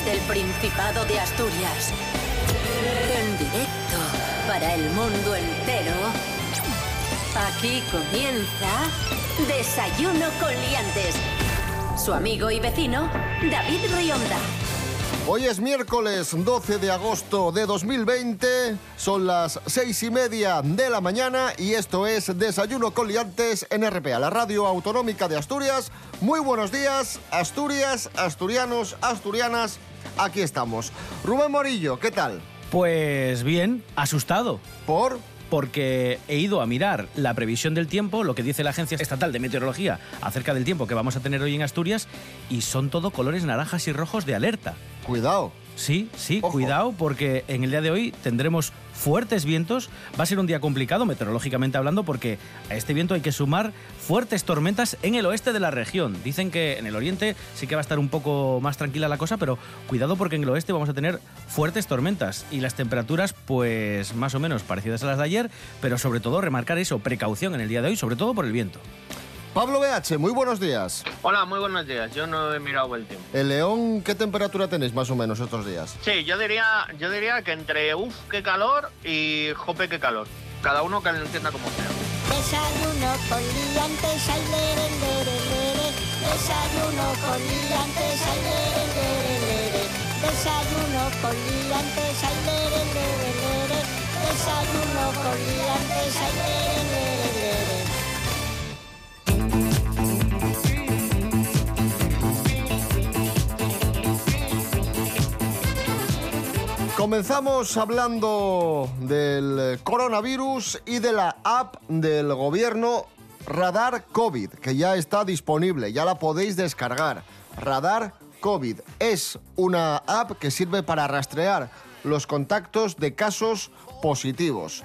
desde el Principado de Asturias. En directo para el mundo entero. Aquí comienza Desayuno con Liantes. Su amigo y vecino, David Rionda. Hoy es miércoles 12 de agosto de 2020, son las seis y media de la mañana y esto es Desayuno con Liantes en RPA, la radio autonómica de Asturias. Muy buenos días, Asturias, asturianos, asturianas, aquí estamos. Rubén Morillo, ¿qué tal? Pues bien, asustado. ¿Por? porque he ido a mirar la previsión del tiempo, lo que dice la Agencia Estatal de Meteorología acerca del tiempo que vamos a tener hoy en Asturias, y son todo colores naranjas y rojos de alerta. Cuidado. Sí, sí, Ojo. cuidado, porque en el día de hoy tendremos fuertes vientos. Va a ser un día complicado meteorológicamente hablando, porque a este viento hay que sumar fuertes tormentas en el oeste de la región. Dicen que en el oriente sí que va a estar un poco más tranquila la cosa, pero cuidado porque en el oeste vamos a tener fuertes tormentas y las temperaturas, pues más o menos parecidas a las de ayer, pero sobre todo remarcar eso, precaución en el día de hoy, sobre todo por el viento. Pablo BH, muy buenos días. Hola, muy buenos días. Yo no he mirado el tiempo. El León, ¿qué temperatura tenéis más o menos estos días? Sí, yo diría, yo diría que entre uff, qué calor y jope, qué calor. Cada uno que lo entienda como sea. Desayuno con liantes, ay, lere, lere, lere. Desayuno con liantes, ay, lere, lere, lere. Desayuno con liantes, ay, lere, lere, lere. Desayuno con liantes, ay, lere, lere, Comenzamos hablando del coronavirus y de la app del gobierno Radar COVID, que ya está disponible, ya la podéis descargar. Radar COVID es una app que sirve para rastrear los contactos de casos positivos.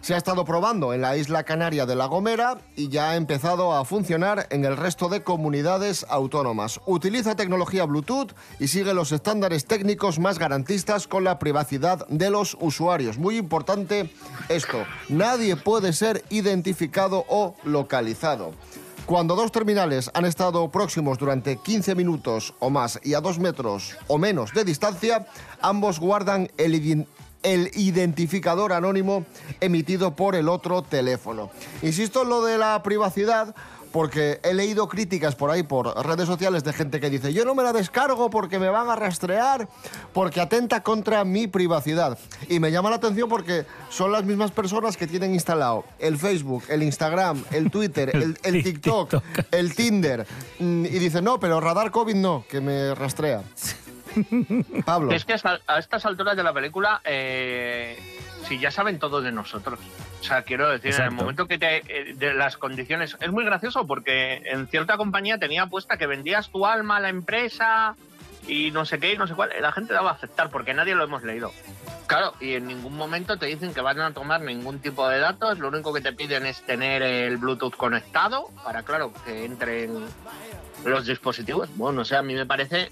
Se ha estado probando en la isla canaria de La Gomera y ya ha empezado a funcionar en el resto de comunidades autónomas. Utiliza tecnología Bluetooth y sigue los estándares técnicos más garantistas con la privacidad de los usuarios. Muy importante esto, nadie puede ser identificado o localizado. Cuando dos terminales han estado próximos durante 15 minutos o más y a dos metros o menos de distancia, ambos guardan el, el identificador anónimo emitido por el otro teléfono. Insisto en lo de la privacidad porque he leído críticas por ahí, por redes sociales, de gente que dice, yo no me la descargo porque me van a rastrear, porque atenta contra mi privacidad. Y me llama la atención porque son las mismas personas que tienen instalado el Facebook, el Instagram, el Twitter, el, el TikTok, TikTok. el Tinder. Mm, Y dicen, no, pero radar COVID no, que me rastrea. Pablo. Es que hasta- a estas alturas de la película, eh, si ya saben todo de nosotros. O sea, quiero decir, en el Exacto. momento que te. eh, de las condiciones. Es muy gracioso porque en cierta compañía tenía puesta que vendías tu alma a la empresa y no sé qué y no sé cuál. La gente la va a aceptar porque nadie lo hemos leído. Claro, y en ningún momento te dicen que van a tomar ningún tipo de datos. Lo único que te piden es tener el Bluetooth conectado para, claro, que entren los dispositivos. Bueno, o sea, a mí me parece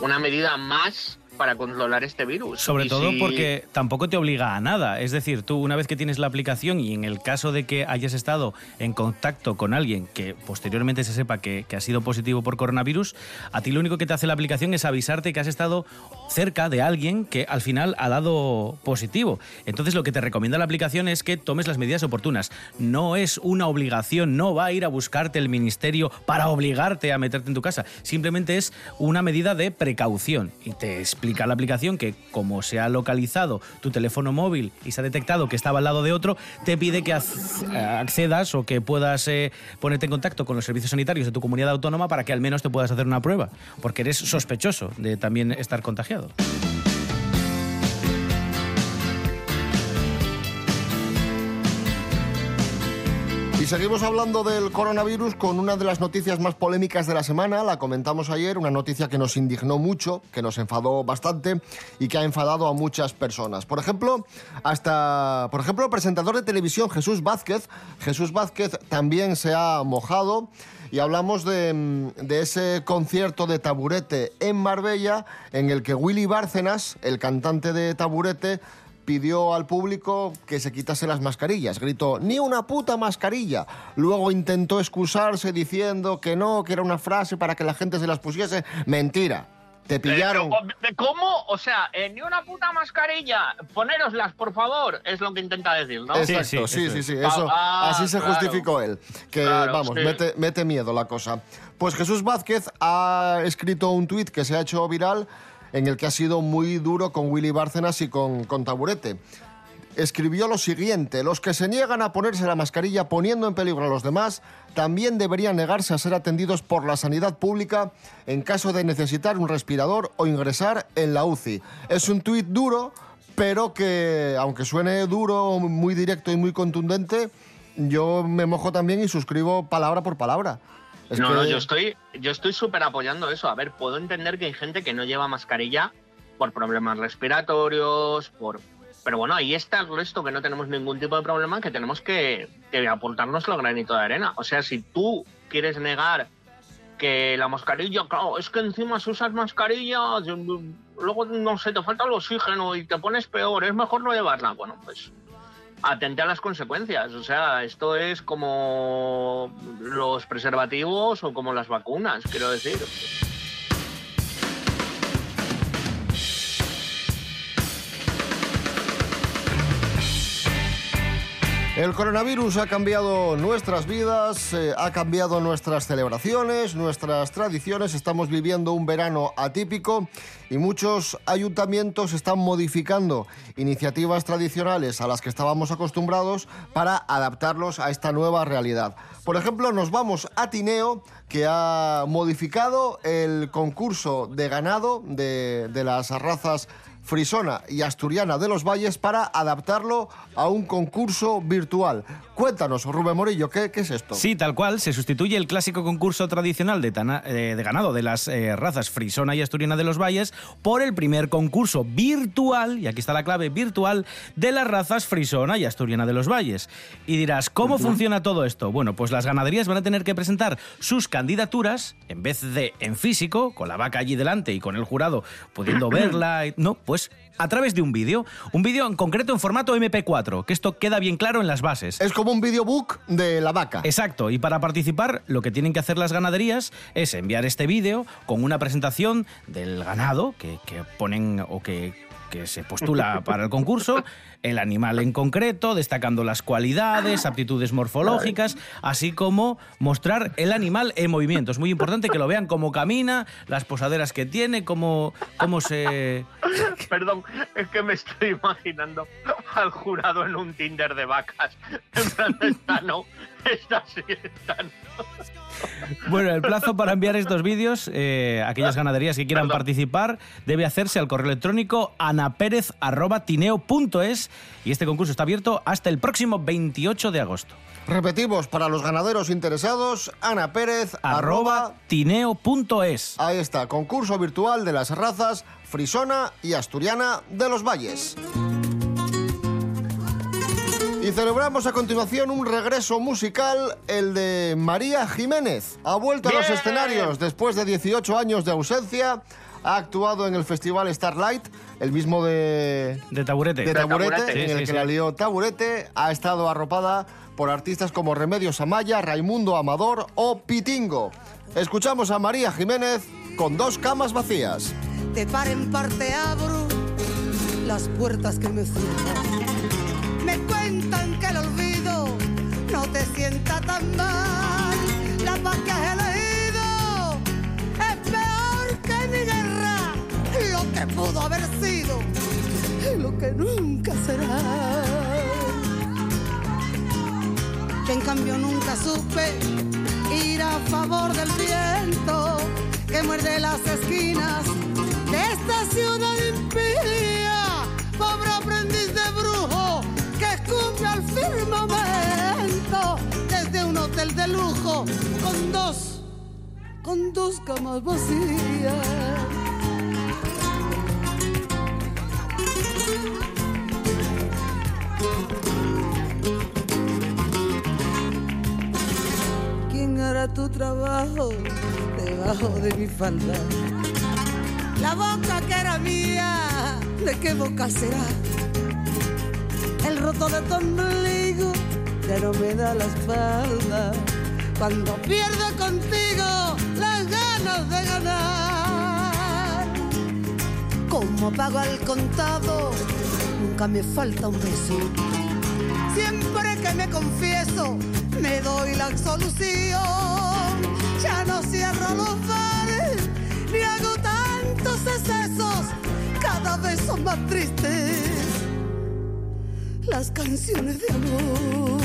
una medida más para controlar este virus. Sobre Y todo si- porque tampoco te obliga a nada. Es decir, tú una vez que tienes la aplicación y en el caso de que hayas estado en contacto con alguien que posteriormente se sepa que, que ha sido positivo por coronavirus, a ti lo único que te hace la aplicación es avisarte que has estado cerca de alguien que al final ha dado positivo. Entonces lo que te recomienda la aplicación es que tomes las medidas oportunas. No es una obligación, no va a ir a buscarte el ministerio para obligarte a meterte en tu casa. Simplemente es una medida de precaución. Y te explica la aplicación que como se ha localizado tu teléfono móvil y se ha detectado que estaba al lado de otro, te pide que ac- accedas o que puedas eh, ponerte en contacto con los servicios sanitarios de tu comunidad autónoma para que al menos te puedas hacer una prueba, porque eres sospechoso de también estar contagiado. Y seguimos hablando del coronavirus con una de las noticias más polémicas de la semana. La comentamos ayer, una noticia que nos indignó mucho, que nos enfadó bastante y que ha enfadado a muchas personas. Por ejemplo, hasta, por ejemplo, el presentador de televisión Jesús Vázquez. Jesús Vázquez también se ha mojado y hablamos de, mm, de ese concierto de taburete en Marbella en el que Willy Bárcenas, el cantante de taburete, pidió al público que se quitase las mascarillas. Gritó, ni una puta mascarilla. Luego intentó excusarse diciendo que no, que era una frase para que la gente se las pusiese. Mentira. te pillaron. Eh, ¿Cómo? O sea, eh, ni una puta mascarilla. Ponéroslas, por favor, es lo que intenta decir, ¿no? Exacto, sí, sí, sí. Eso, Ah, así se claro. justificó él. Que, Claro, vamos, sí. mete, mete miedo la cosa. Pues Jesús Vázquez ha escrito un tuit que se ha hecho viral en el que ha sido muy duro con Willy Bárcenas y con, con Taburete. Escribió lo siguiente, los que se niegan a ponerse la mascarilla poniendo en peligro a los demás también deberían negarse a ser atendidos por la sanidad pública en caso de necesitar un respirador o ingresar en la UCI. Es un tuit duro, pero que aunque suene duro, muy directo y muy contundente, yo me mojo también y suscribo palabra por palabra. Es no, que- no, yo estoy yo estoy súper apoyando eso. A ver, puedo entender que hay gente que no lleva mascarilla por problemas respiratorios, por... Pero bueno, ahí está el resto, que no tenemos ningún tipo de problema, que tenemos que, que aportarnos el granito de arena. O sea, si tú quieres negar que la mascarilla, claro, es que encima si usas mascarilla, luego, no sé, te falta el oxígeno y te pones peor, es mejor no llevarla. Bueno, pues atente a las consecuencias. O sea, esto es como los preservativos o como las vacunas, quiero decir. El coronavirus ha cambiado nuestras vidas, eh, ha cambiado nuestras celebraciones, nuestras tradiciones. Estamos viviendo un verano atípico y muchos ayuntamientos están modificando iniciativas tradicionales a las que estábamos acostumbrados para adaptarlos a esta nueva realidad. Por ejemplo, nos vamos a Tineo, que ha modificado el concurso de ganado de, de las razas frisona y asturiana de los valles para adaptarlo a un concurso virtual. Cuéntanos, Rubén Morillo, ¿qué, qué es esto? Sí, tal cual. Se sustituye el clásico concurso tradicional de, tana- eh, de ganado de las eh, razas frisona y asturiana de los valles por el primer concurso virtual, y aquí está la clave, virtual, de las razas frisona y asturiana de los valles. Y dirás, ¿cómo funciona todo esto? Bueno, pues las ganaderías van a tener que presentar sus candidaturas, en vez de en físico, con la vaca allí delante y con el jurado pudiendo verla, y- no, pues a través de un vídeo. Un vídeo en concreto en formato MP4, que esto queda bien claro en las bases. Es como un videobook de la vaca. Exacto, y para participar lo que tienen que hacer las ganaderías es enviar este vídeo con una presentación del ganado que, que ponen o que, que se postula para el concurso, el animal en concreto, destacando las cualidades, aptitudes morfológicas, así como mostrar el animal en movimiento. Es muy importante que lo vean cómo camina, las posaderas que tiene, cómo, cómo se... Perdón, es que me estoy imaginando al jurado en un Tinder de vacas. En plan, esta no, esta sí, esta no. Bueno, el plazo para enviar estos vídeos, eh, aquellas ganaderías que quieran Perdón. participar, debe hacerse al correo electrónico anaperez.tineo.es y este concurso está abierto hasta el próximo 28 de agosto. Repetimos, para los ganaderos interesados, Ana Pérez, Arroba arroba... tineo.es. Ahí está, concurso virtual de las razas frisona y asturiana de los valles. Y celebramos a continuación un regreso musical, el de María Jiménez. Ha vuelto a los escenarios después de 18 años de ausencia. Ha actuado en el festival Starlight, el mismo de, De taburete. de Taburete, Taburete. en Sí, el sí, que sí. la lió Taburete. Ha estado arropada por artistas como Remedios Amaya, Raimundo Amador o Pitingo. Escuchamos a María Jiménez con dos camas vacías. de par en parte abro las puertas que me cierran. Cuentan que el olvido no te sienta tan mal. La paz que has elegido es peor que mi guerra. Lo que pudo haber sido lo que nunca será. que en cambio nunca supe ir a favor del viento que muerde las esquinas de esta ciudad impía, hotel de lujo con dos, con dos camas vacías. ¿Quién hará tu trabajo debajo de mi falda? La boca que era mía, ¿de qué boca será? El roto de tu no me da la espalda. Cuando pierdo contigo las ganas de ganar. como pago al contado, nunca me falta un beso. Siempre que me confieso, me doy la absolución. Ya no cierro los bares, ni hago tantos excesos, cada vez son más tristes las canciones de amor.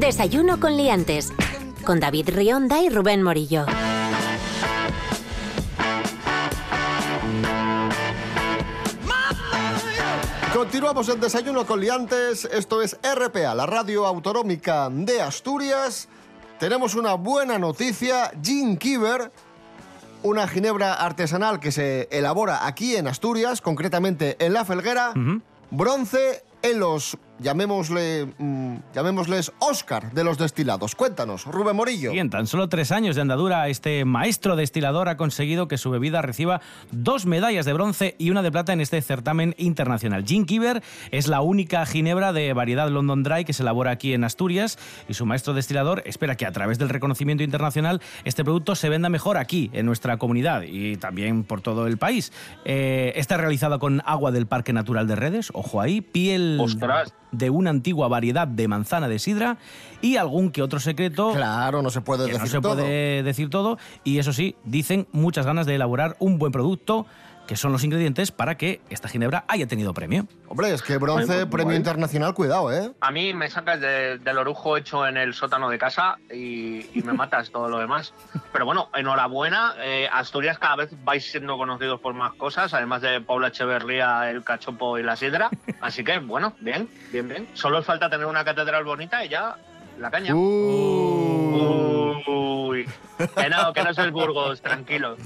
Desayuno con liantes. Con David Rionda y Rubén Morillo. Continuamos el desayuno con liantes. Esto es RPA, la radio autonómica de Asturias. Tenemos una buena noticia. Gin Kiver, una ginebra artesanal que se elabora aquí en Asturias, concretamente en La Felguera. Bronce en los, llamémosle, mm, llamémosles Oscar de los destilados. Cuéntanos, Rubén Morillo. Y en tan solo tres años de andadura, este maestro destilador ha conseguido que su bebida reciba dos medallas de bronce y una de plata en este certamen internacional. Gin Kiver es la única ginebra de variedad London Dry que se elabora aquí en Asturias y su maestro destilador espera que a través del reconocimiento internacional este producto se venda mejor aquí, en nuestra comunidad y también por todo el país. Eh, está realizado con agua del Parque Natural de Redes, ojo ahí, piel Ostras. De una antigua variedad de manzana de sidra y algún que otro secreto Claro, no se puede que decir no se todo. puede decir todo. Y eso sí, dicen muchas ganas de elaborar un buen producto, que son los ingredientes para que esta ginebra haya tenido premio. Hombre, es que bronce, Ay, pues, premio guay. internacional, cuidado, ¿eh? A mí me sacas de- del orujo hecho en el sótano de casa y, y me matas todo lo demás. Pero bueno, enhorabuena. eh, Asturias cada vez vais siendo conocidos por más cosas, además de Paula Echeverría, el cachopo y la sidra. Así que bueno, bien, bien, bien. Solo falta tener una catedral bonita y ya la caña. Uh. Uy, que no, que no es el Burgos, tranquilo.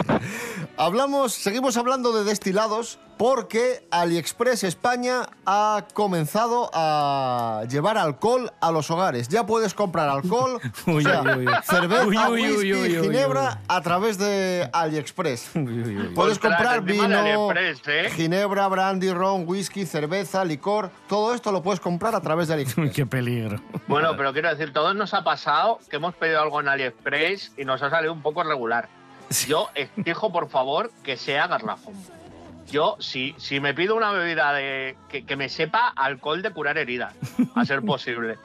Hablamos, seguimos hablando de destilados porque AliExpress España ha comenzado a llevar alcohol a los hogares. Ya puedes comprar alcohol, o sea, uy, uy. cerveza, Uy, uy, uy, whisky, uy, uy, ginebra a través de AliExpress. Puedes Ostras, comprar vino, AliExpress, ¿eh? ginebra, brandy, ron, whisky, cerveza, licor. Todo esto lo puedes comprar a través de AliExpress. Qué peligro. Bueno, pero quiero decir, todos nos ha pasado que hemos pedido algo en AliExpress y nos ha salido un poco regular. Yo exijo, por favor, que sea garrafón. Yo, si, si me pido una bebida de que, que me sepa alcohol de curar heridas, a ser posible.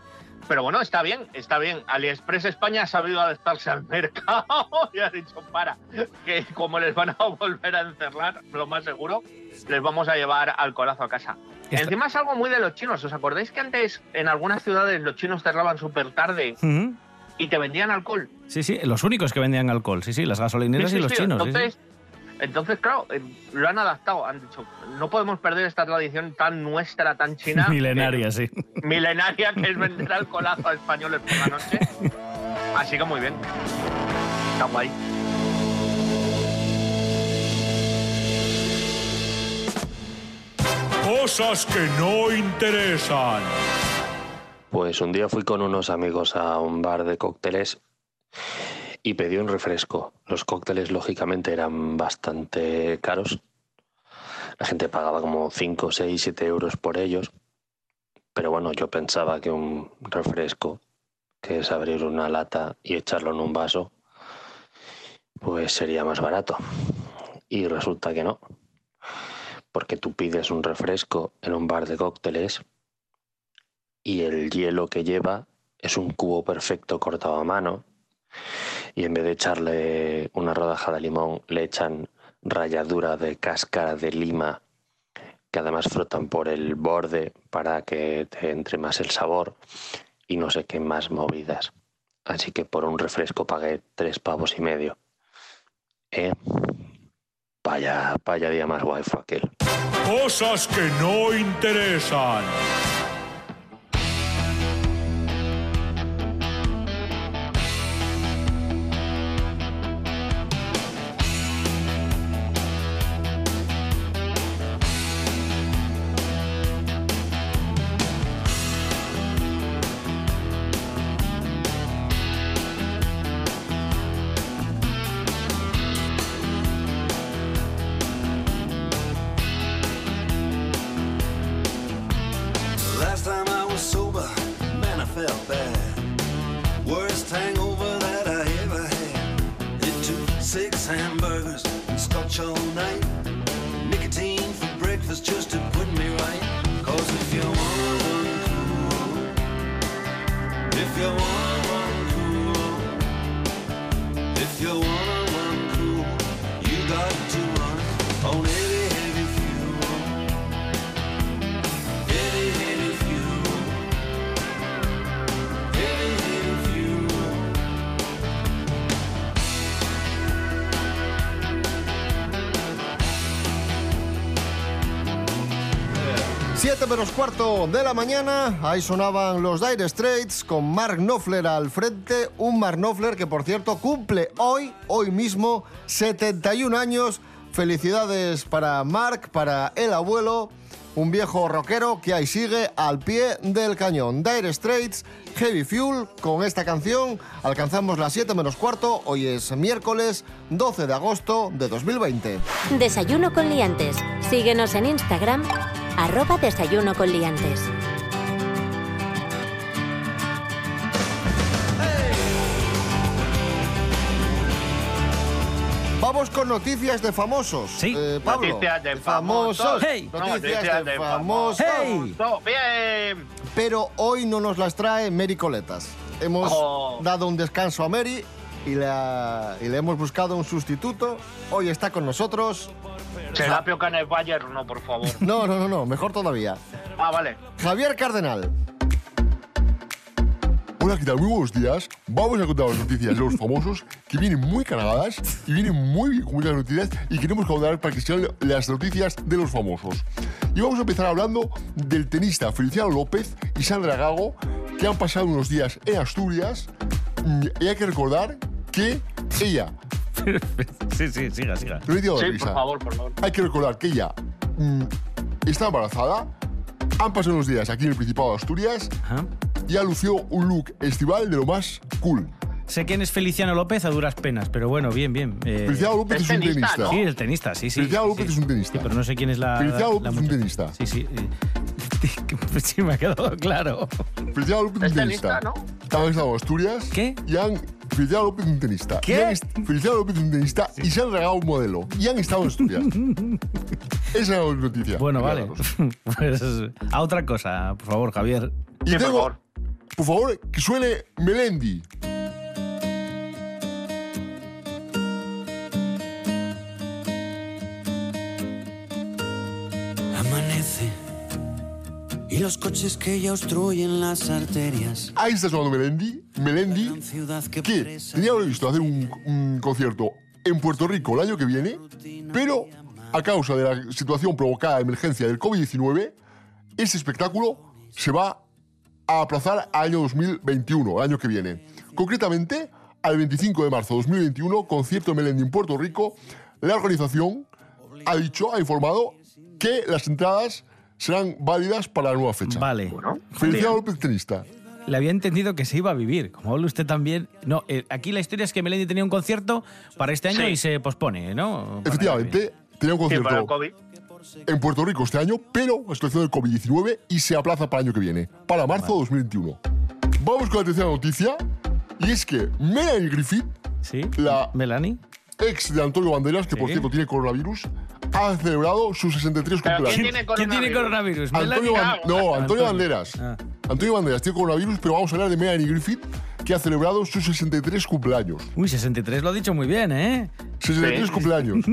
Pero bueno, está bien, está bien. AliExpress España ha sabido adaptarse al mercado y ha dicho, para, que como les van a volver a encerrar, lo más seguro, les vamos a llevar alcoholazo a casa. Esto- Encima es algo muy de los chinos. ¿Os acordáis que antes en algunas ciudades los chinos cerraban súper tarde Ujú. Y te vendían alcohol? Sí, sí, los únicos que vendían alcohol. Sí, sí, las gasolineras Sí, sí, y los sí. chinos. sí, sí. Entonces, entonces, claro, eh, lo han adaptado. Han dicho, no podemos perder esta tradición tan nuestra, tan china. Milenaria, sí. que- milenaria que es vender alcoholazo a españoles por la noche. Así que muy bien. Está guay. Cosas que no interesan. Pues un día fui con unos amigos a un bar de cócteles y pedí un refresco. Los cócteles, lógicamente, eran bastante caros. La gente pagaba como 5, 6, 7 euros por ellos. Pero bueno, yo pensaba que un refresco, que es abrir una lata y echarlo en un vaso, pues sería más barato. Y resulta que no. Porque tú pides un refresco en un bar de cócteles y el hielo que lleva es un cubo perfecto cortado a mano y en vez de echarle una rodaja de limón le echan ralladura de cáscara de lima que además frotan por el borde para que te entre más el sabor y no sé qué más movidas. Así que por un refresco pagué tres pavos y medio. Eh, vaya, vaya día más guay fue aquel. Cosas que no interesan. Menos cuarto de la mañana, ahí sonaban los Dire Straits con Mark Knopfler al frente, un Mark Knopfler que por cierto cumple hoy, hoy mismo, 71 años. Felicidades para Mark, para el abuelo, un viejo rockero que ahí sigue al pie del cañón. Dire Straits, Heavy Fuel, con esta canción alcanzamos las 7 menos cuarto, hoy es miércoles 12 de agosto de 2020. Desayuno con liantes. Síguenos en Instagram, arroba desayuno con liantes. Vamos con noticias de famosos. Sí. Eh, Pablo. Noticias de famosos. Hey. Noticias, de, famosos. Hey. Bien. Pero hoy no nos las trae Mary Coletas. Hemos Oh. dado un descanso a Mary y, la- y le hemos buscado un sustituto. Hoy está con nosotros. Serapio Canet Bayer, no, por favor. No, no, no, no, mejor todavía. Ah, vale. Javier Cardenal. Hola, ¿qué tal? Muy buenos días. Vamos a contar las noticias de los famosos que vienen muy cargadas y vienen muy bien con muchas noticias y queremos contar para que sean las noticias de los famosos. Y vamos a empezar hablando del tenista Feliciano López y Sandra Gago que han pasado unos días en Asturias y hay que recordar que ella, Sí, sí, siga, siga. digo Sí, risa, por favor, por favor. hay que recordar que ella mm, está embarazada, han pasado unos días aquí en el Principado de Asturias Ajá. y ha lucido un look estival de lo más cool. Sé quién es Feliciano López a duras penas, pero bueno, bien, bien. Eh, Feliciano López Es es un tenista, tenista. ¿no? Sí, el tenista, sí, sí. Feliciano López sí. es un tenista. Sí, pero no sé quién es la. Feliciano López la es un tenista. Sí, sí. pues sí, me ha quedado claro. Es Es un tenista. ¿no? Han estado en Asturias. ¿Qué? Y han. López es un tenista. ¿Qué? López es un tenista y se han regado un modelo. Y han estado en Asturias. Esa es la noticia. Bueno, vale. Pues a otra cosa, por favor, Javier. Y Sí, por tengo, favor. por favor, que suene Melendi. Los coches que ya obstruyen las arterias. Ahí está sonando Melendi. Melendi, que tenía previsto hacer un, un concierto en Puerto Rico el año que viene, pero a causa de la situación provocada de emergencia del COVID-19, ese espectáculo se va a aplazar al año 2021, el año que viene. Concretamente, al 25 de marzo de 2021, concierto de Melendi en Puerto Rico, la organización ha dicho, ha informado que las entradas serán válidas para la nueva fecha. Vale. Feliciano López Tenista. Le había entendido que se iba a vivir. Como habla usted también. No, eh, aquí la historia es que Melendi tenía un concierto para este año Sí. y se pospone, ¿no? Para Efectivamente, tenía un Sí, concierto para el COVID. en Puerto Rico este año, pero la situación del COVID-19 y se aplaza para el año que viene, para marzo de 2021. Vamos con la tercera noticia, y es que Melanie Griffith, Sí. La- Melanie. ex de Antonio Banderas, que por cierto tiene coronavirus, ha celebrado sus 63 Pero cumpleaños. ¿quién tiene ¿Quién tiene coronavirus? Antonio no, Antonio Banderas. Ah. Antonio Banderas tiene coronavirus, pero vamos a hablar de Melanie Griffith, que ha celebrado sus 63 cumpleaños. Uy, 63 lo ha dicho muy bien, ¿eh? 63 Sí. cumpleaños.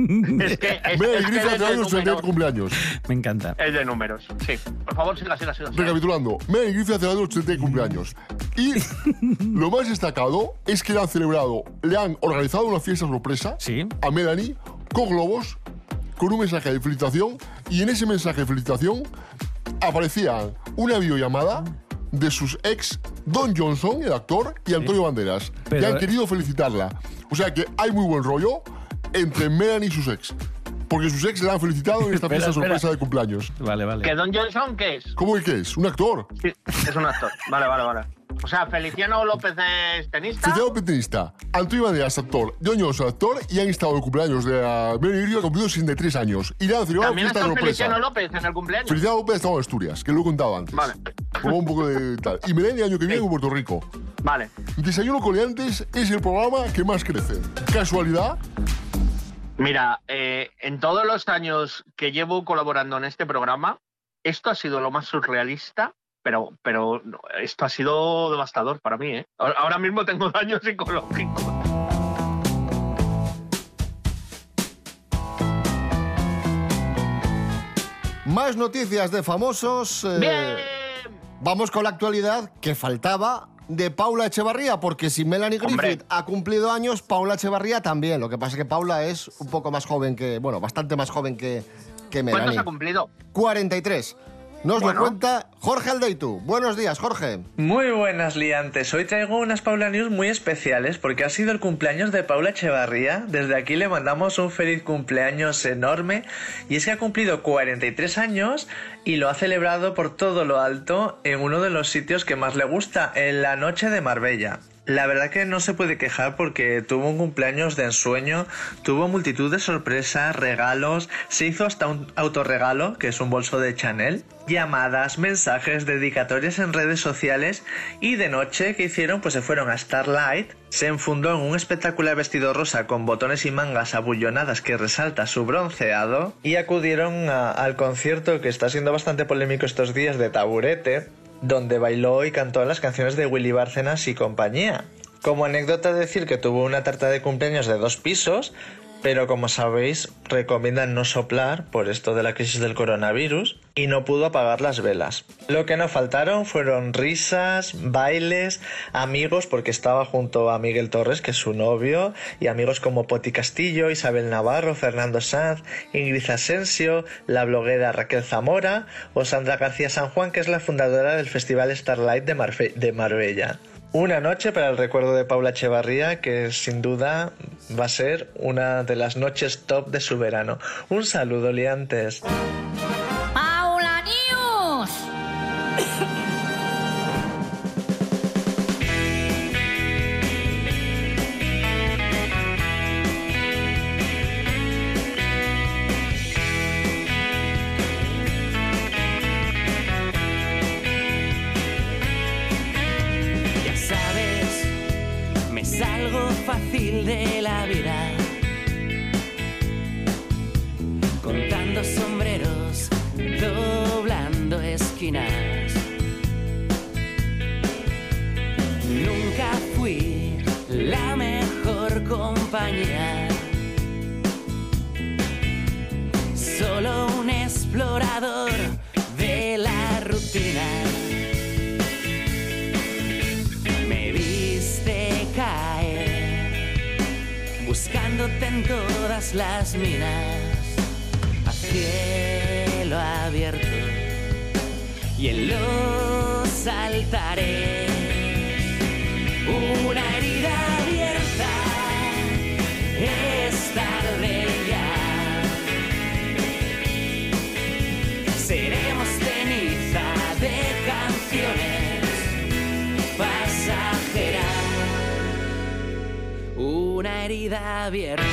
Es que es, Melanie es que Griffith ha es de celebrado sus 63 números. cumpleaños. Me encanta. Es de números, sí. Por favor, siga, siga, siga. siga. Recapitulando, Melanie Griffith ha celebrado los 80 cumpleaños. Y lo más destacado es que le han celebrado, le han organizado una fiesta sorpresa Sí. a Melanie con globos, con un mensaje de felicitación. Y en ese mensaje de felicitación aparecía una videollamada de sus ex, Don Johnson, el actor, y Antonio Banderas, que han querido felicitarla. O sea que hay muy buen rollo entre Melanie y sus ex. Porque sus ex le han felicitado en esta fiesta espera. sorpresa de cumpleaños. Vale, vale. ¿Que Don Johnson qué es? ¿Cómo que es? ¿Un actor? Sí, es un actor. Vale, vale, vale. O sea, Feliciano López es tenista. Feliciano Petenista, Antonio Banderas, actor, John Johnson, actor, y han estado en el cumpleaños de la Griffith, que ha cumplido 63 años. Y le han celebrado fiesta sorpresa. Feliciano López en el cumpleaños. Feliciano López ha estado en Asturias, que lo he contado antes. Vale. Como un poco de tal. Y Melanie, año que viene, en Puerto Rico. Vale. Desayuno con Leantes es el programa que más crece. ¿Casualidad? Mira, eh, en todos los años que llevo colaborando en este programa, esto ha sido lo más surrealista, pero, pero esto ha sido devastador para mí. ¿eh? Ahora mismo tengo daño psicológico. Más noticias de famosos. Eh, vamos con la actualidad que faltaba de Paula Echevarría, porque si Melanie Griffith Hombre. ha cumplido años, Paula Echevarría también. Lo que pasa es que Paula es un poco más joven que, bueno, bastante más joven que, que ¿Cuántos Melanie. ha cumplido? 43. Nos Bueno. lo cuenta Jorge Aldeitu. Buenos días, Jorge. Muy buenas liantes, hoy traigo unas Paula News muy especiales porque ha sido el cumpleaños de Paula Echevarría. Desde aquí le mandamos un feliz cumpleaños enorme y es que ha cumplido 43 años y lo ha celebrado por todo lo alto en uno de los sitios que más le gusta, en la noche de Marbella. La verdad que no se puede quejar porque tuvo un cumpleaños de ensueño, tuvo multitud de sorpresas, regalos, se hizo hasta un autorregalo, que es un bolso de Chanel, llamadas, mensajes, dedicatorias en redes sociales y de noche que hicieron pues se fueron a Starlight, se enfundó en un espectacular vestido rosa con botones y mangas abullonadas que resalta su bronceado y acudieron al concierto que está siendo bastante polémico estos días de Taburete, donde bailó y cantó las canciones de Willy Bárcenas y compañía. Como anécdota decir que tuvo una tarta de cumpleaños de dos pisos, pero como sabéis recomiendan no soplar por esto de la crisis del coronavirus y no pudo apagar las velas. Lo que no faltaron fueron risas, bailes, amigos porque estaba junto a Miguel Torres que es su novio y amigos como Poti Castillo, Isabel Navarro, Fernando Sanz, Ingrid Asensio, la bloguera Raquel Zamora o Sandra García San Juan que es la fundadora del Festival Starlight de, Marbella. Una noche para el recuerdo de Paula Echevarría, que sin duda va a ser una de las noches top de su verano. Un saludo, liantes. Paula los altares. Una herida abierta es tarde ya. Seremos ceniza de canciones pasajera. Una herida abierta.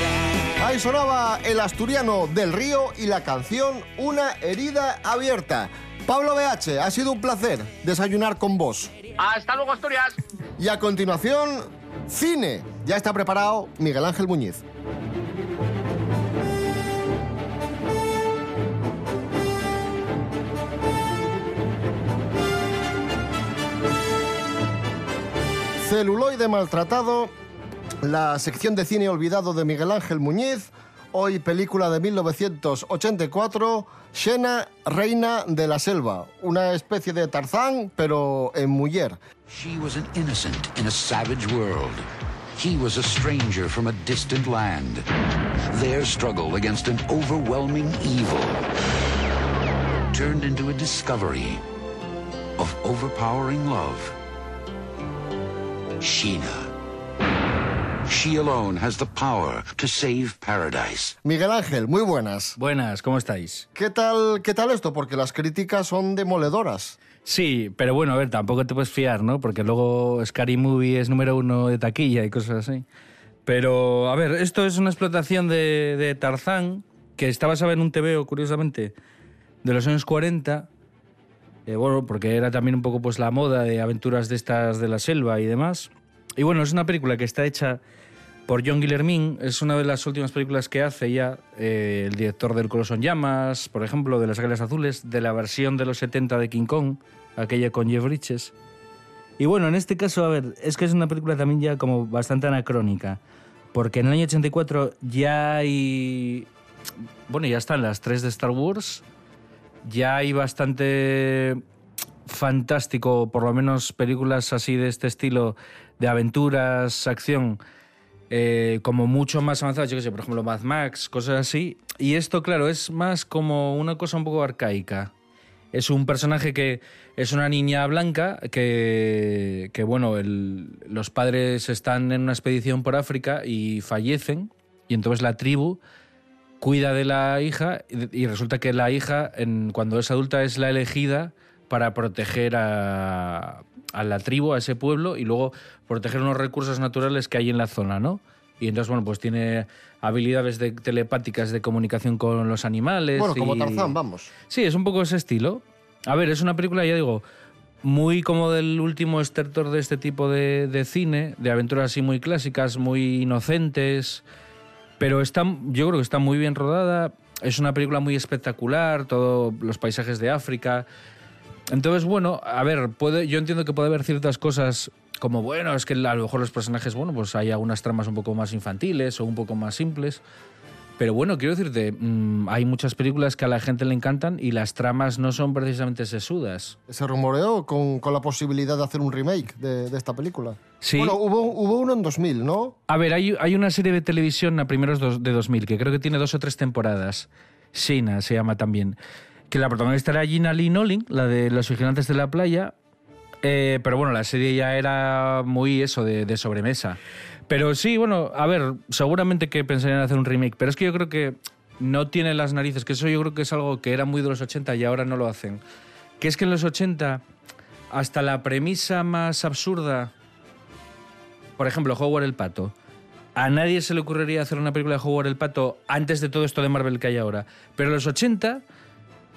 Ahí sonaba el asturiano del río y la canción Una herida abierta. Pablo BH, ha sido un placer desayunar con vos. Hasta luego, Asturias. Y a continuación, cine. Ya está preparado Miguel Ángel Muñiz. Celuloide maltratado, la sección de cine olvidado de Miguel Ángel Muñiz, hoy película de 1984, Xena, Reina de la Selva, una especie de Tarzán, pero en mujer. She was an innocent in a savage world. He was a stranger from a distant land. Their struggle against an overwhelming evil turned into a discovery of overpowering love. Sheena. She alone has the power to save paradise. Miguel Ángel, muy buenas. Buenas, ¿cómo estáis? ¿Qué tal, ¿Qué tal esto? Porque las críticas son demoledoras. Sí, pero bueno, a ver, tampoco te puedes fiar, ¿no? Porque luego Scary Movie es número uno de taquilla y cosas así. Pero, a ver, esto es una explotación de, de Tarzán, que está basada en un TVO, curiosamente, de los años 40. eh, bueno, porque era también un poco pues la moda de aventuras de estas de la selva y demás. Y bueno, es una película que está hecha por John Guillermin. Es una de las últimas películas que hace ya eh, el director del Coloso en Llamas, por ejemplo, de Las Águilas Azules, de la versión de los 70 de King Kong, aquella con Jeff Bridges. Y bueno, en este caso, a ver, es que es una película también ya como bastante anacrónica, porque en el año 84 ya hay... Bueno, ya están las tres de Star Wars, ya hay bastante fantástico, por lo menos películas así de este estilo, de aventuras, acción, eh, como mucho más avanzadas, yo qué sé, por ejemplo Mad Max, cosas así. Y esto, claro, es más como una cosa un poco arcaica. Es un personaje que es una niña blanca que, que bueno, el- los padres están en una expedición por África y fallecen, y entonces la tribu cuida de la hija y resulta que la hija, cuando es adulta, es la elegida para proteger a, a la tribu, a ese pueblo, y luego proteger unos recursos naturales que hay en la zona, ¿no? Y entonces, bueno, pues tiene habilidades de, telepáticas de comunicación con los animales. Bueno, como Tarzán, vamos. Sí, es un poco ese estilo. A ver, es una película, ya digo, muy como del último estertor de este tipo de, de cine, de aventuras así muy clásicas, muy inocentes, pero está, yo creo que está muy bien rodada. Es una película muy espectacular, todos los paisajes de África. Entonces, bueno, a ver, puede, yo entiendo que puede haber ciertas cosas como, bueno, es que a lo mejor los personajes, bueno, pues hay algunas tramas un poco más infantiles o un poco más simples. Pero bueno, quiero decirte, mm, hay muchas películas que a la gente le encantan y las tramas no son precisamente sesudas. Se rumoreó con, con la posibilidad de hacer un remake de, de esta película. Sí. Bueno, hubo, hubo uno en 2000, ¿no? A ver, hay, hay una serie de televisión a primeros de 2000 que creo que tiene dos o tres temporadas. Shina se llama también. Que la protagonista era Gina Lee Nolling, la de Los Vigilantes de la Playa. Eh, pero bueno, la serie ya era muy eso, de, de sobremesa. Pero sí, bueno, a ver, seguramente que pensarían en hacer un remake, pero es que yo creo que no tiene las narices, que eso yo creo que es algo que era muy de los 80 y ahora no lo hacen. Que es que en los 80, hasta la premisa más absurda, por ejemplo, Howard el Pato, a nadie se le ocurriría hacer una película de Howard el Pato antes de todo esto de Marvel que hay ahora. Pero en los 80,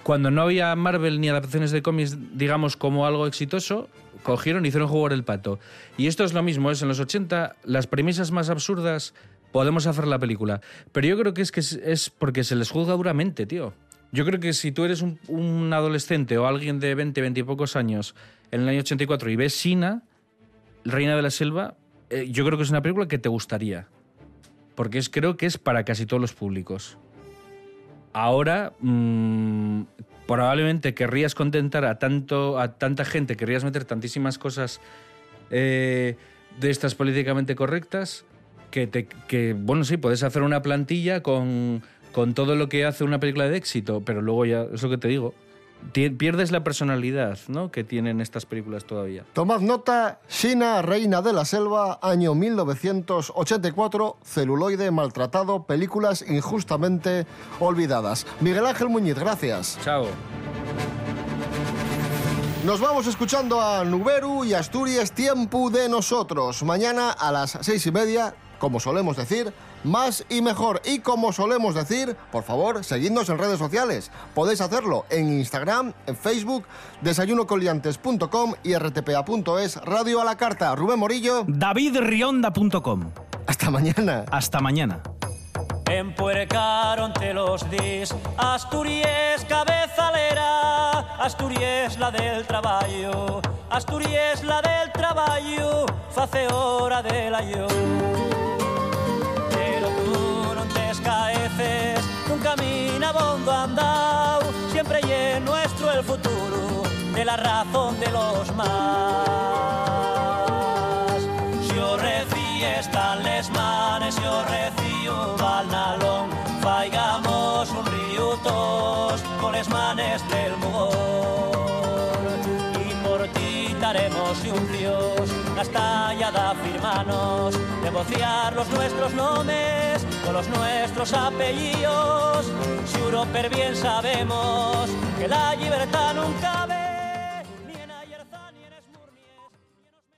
cuando no había Marvel ni adaptaciones de cómics, digamos, como algo exitoso, cogieron y hicieron Howard el Pato. Y esto es lo mismo, es en los 80, las premisas más absurdas, podemos hacer la película. Pero yo creo que es, que es- porque se les juzga duramente, tío. Yo creo que si tú eres un, un adolescente o alguien de 20, 20 y pocos años en el año 84 y ves Sina, Reina de la Selva, eh, yo creo que es una película que te gustaría. Porque es, creo que es para casi todos los públicos. Ahora, mm, probablemente querrías contentar a, tanto, a tanta gente, querrías meter tantísimas cosas eh, de estas políticamente correctas, que, te, que, bueno, sí, puedes hacer una plantilla con, con todo lo que hace una película de éxito, pero luego ya, es lo que te digo, pierdes la personalidad ¿no? que tienen estas películas todavía. Tomad nota, China, Reina de la Selva, año 1984, celuloide maltratado, películas injustamente olvidadas. Miguel Ángel Muñiz, gracias. Chao. Nos vamos escuchando a Nuberu y Asturias Tiempo de Nosotros. Mañana a las seis y media, como solemos decir, más y mejor. Y como solemos decir, por favor, seguidnos en redes sociales. Podéis hacerlo en Instagram, en Facebook, desayunocoliantes.com y rtpa.es, Radio a la Carta. Rubén Morillo. davidrionda.com. Hasta mañana. Hasta mañana. Empuercaron te los dis Asturias cabezalera Asturias la del traballo Asturias la del traballo Face hora de la te escaeces Nun camino abondo andao Siempre y en nuestro el futuro De la razón de los más. Si os recíes tan les manes Si os recío balnalón Faigamos un río tos Con les manes del mugor. Inmortitaremos y un dios Las tallada firmanos Negociar los nuestros nombres Con los nuestros apellidos Si per bien sabemos Que la libertad nunca ve